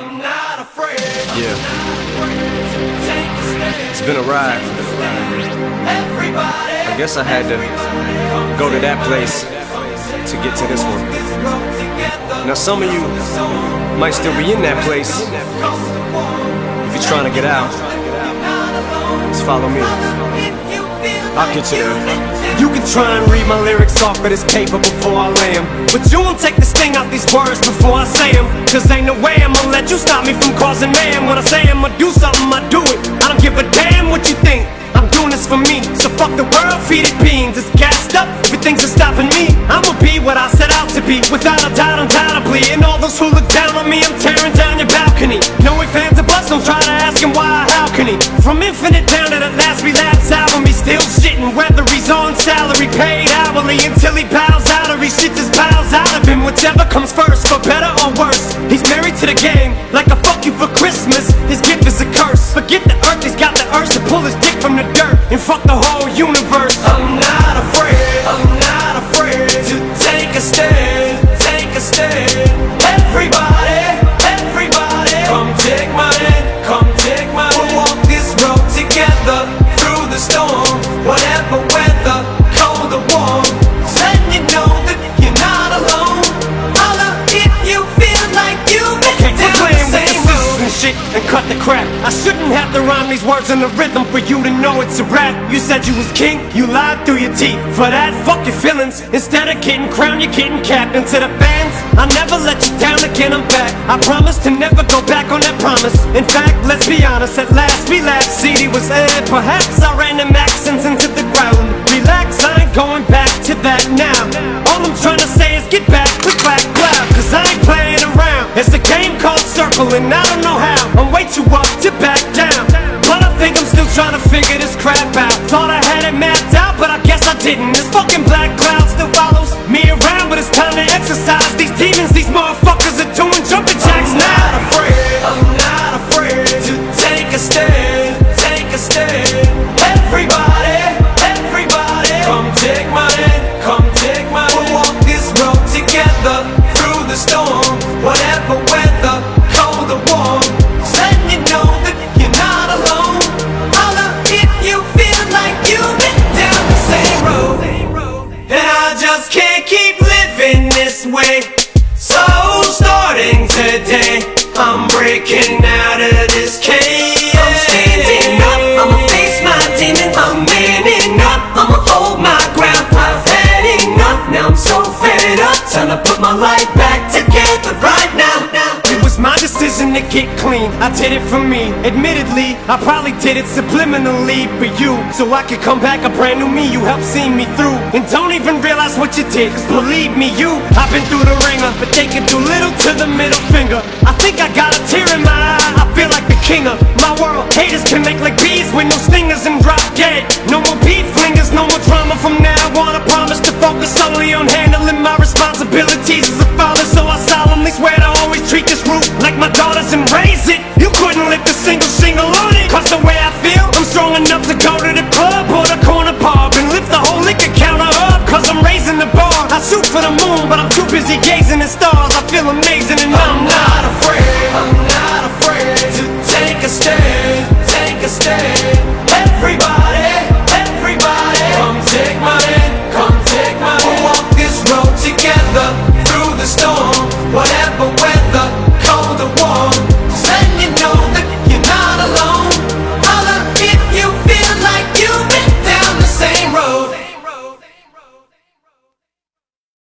I'm not afraid. Yeah. It's been a ride. Everybody. I guess I had to go to that place to get to this one. This road together. Now, some of you might still be in that place. If you're trying to get out, just follow me. I'll get you. You can try and read my lyrics off of this paper before I lay 'em, But you won't take the sting out these words before I say 'em. Cause ain't no way I'ma let you stop me from causing man When I say. I'ma do something, I do it. I don't give a damn what you think. I'm doing this for me. So fuck the world, feed it beans. It's gassed up, everything's just stopping me. I'ma be what I set out to be. Without a doubt, undoubtedly And all those who look down on me I'm tearing down your balcony. No ifs, fans or buts, don't try to ask him why, how can he? From infinite down to the last relapse album He's still shitting whether he's on salary Paid hourly until he bows out Or he shits his bowels out of him Whichever comes first, shit and cut the crap. I shouldn't have to rhyme these words in the rhythm for you to know it's a rap. You said you was king, you lied through your teeth. For that, fuck your feelings. Instead of getting crowned, you're getting capped. And to the fans, I'll never let you down again. I'm back. I promise to never go back on that promise. In fact, let's be honest. At last we laughed. CD was aired. Perhaps I ran them accents into the ground. Relax, I ain't going back to that now. All I'm trying to say is get back, click clack, clap. Cause I ain't playing around. It's a game called Circle, and I way. So starting today, I'm breaking out of this cage. I'm standing up, I'ma face my demons. I'm manning up, I'ma hold my ground. I've had enough, now I'm so fed up. Time to put my life back together right now. It was my decision to get clean. I did it for me. Admittedly, I probably did it subliminally for you. So I could come back a brand new me. You helped see me through. And don't even realize what you did. Believe me, you, I've been through the ringer. But they can do little to the middle finger. I think I got a tear in my eye. I feel like the king of my world. Haters can make like bees with no stingers and drop dead. No more beef flingers, no more drama from now on. I promise to focus solely on handling my responsibilities as a father. So I solemnly swear to always treat this root like my daughters and raise it. You couldn't lift a single single on for the moon, but I'm too busy gazing at stars. I feel amazing and I'm, not afraid. I'm not afraid to take a stand. Take a stand.